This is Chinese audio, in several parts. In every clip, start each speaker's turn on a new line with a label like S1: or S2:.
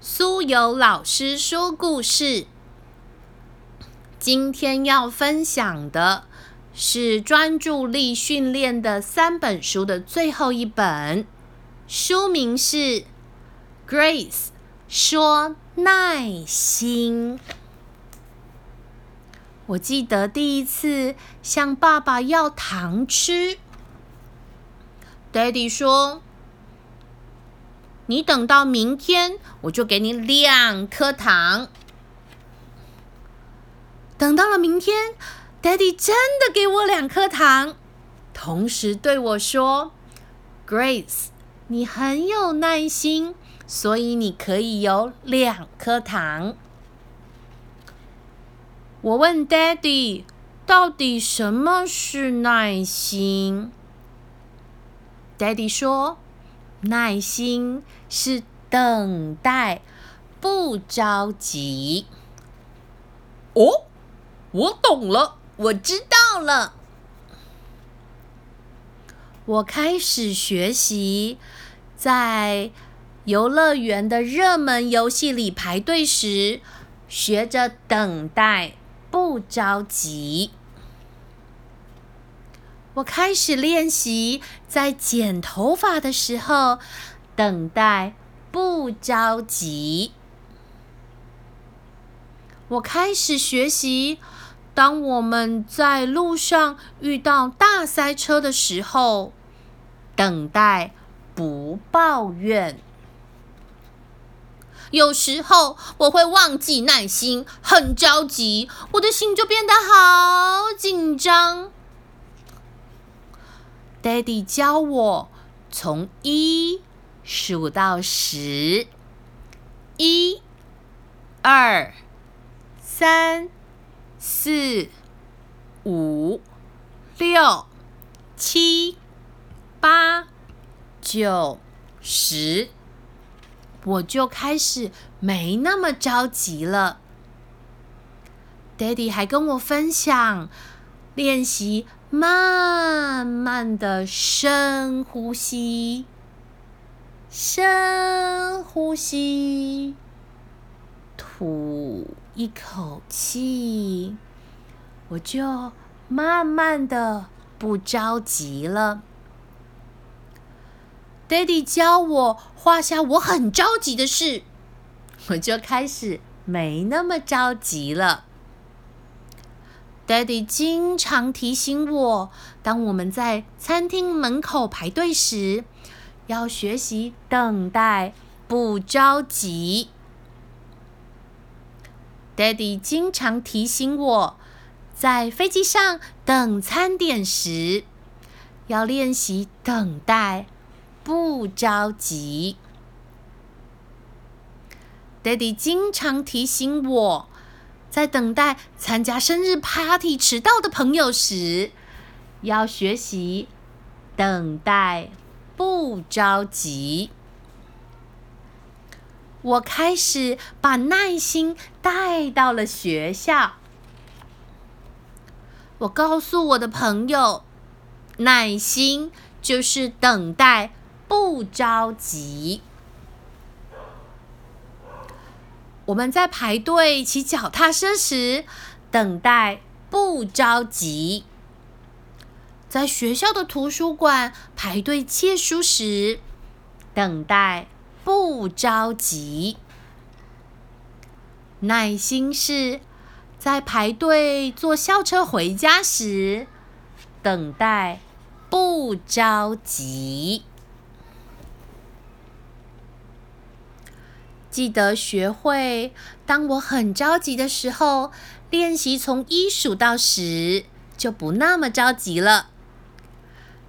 S1: 苏有老师说故事。今天要分享的是专注力训练的三本书的最后一本，书名是《Grace 说耐心》。我记得第一次向爸爸要糖吃，Daddy 说。你等到明天，我就给你两颗糖。等到了明天，Daddy 真的给我两颗糖，同时对我说：“Grace，你很有耐心，所以你可以有两颗糖。”我问 Daddy：“ 到底什么是耐心？”Daddy 说。耐心是等待，不着急。哦，我懂了，我知道了。我开始学习，在游乐园的热门游戏里排队时，学着等待，不着急。我开始练习，在剪头发的时候等待，不着急。我开始学习，当我们在路上遇到大塞车的时候，等待，不抱怨。有时候我会忘记耐心，很着急，我的心就变得好紧张。Daddy 教我从一数到十，一、二、三、四、五、六、七、八、九、十，我就开始没那么着急了。Daddy 还跟我分享练习。慢慢的深呼吸，深呼吸，吐一口气，我就慢慢的不着急了。Daddy 教我画下我很着急的事，我就开始没那么着急了。Daddy 经常提醒我，当我们在餐厅门口排队时，要学习等待，不着急。Daddy 经常提醒我，在飞机上等餐点时，要练习等待，不着急。Daddy 经常提醒我。在等待参加生日 party 迟到的朋友时，要学习等待，不着急。我开始把耐心带到了学校。我告诉我的朋友，耐心就是等待，不着急。我们在排队骑脚踏车时，等待不着急；在学校的图书馆排队借书时，等待不着急。耐心是在排队坐校车回家时，等待不着急。记得学会，当我很着急的时候，练习从一数到十，就不那么着急了。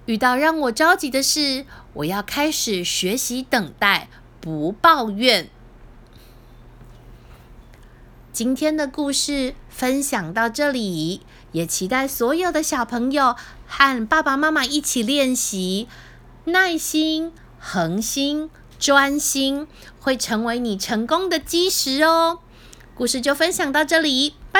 S1: 遇到让我着急的事，我要开始学习等待，不抱怨。今天的故事分享到这里，也期待所有的小朋友和爸爸妈妈一起练习耐心、恒心。专心会成为你成功的基石哦。故事就分享到这里，拜。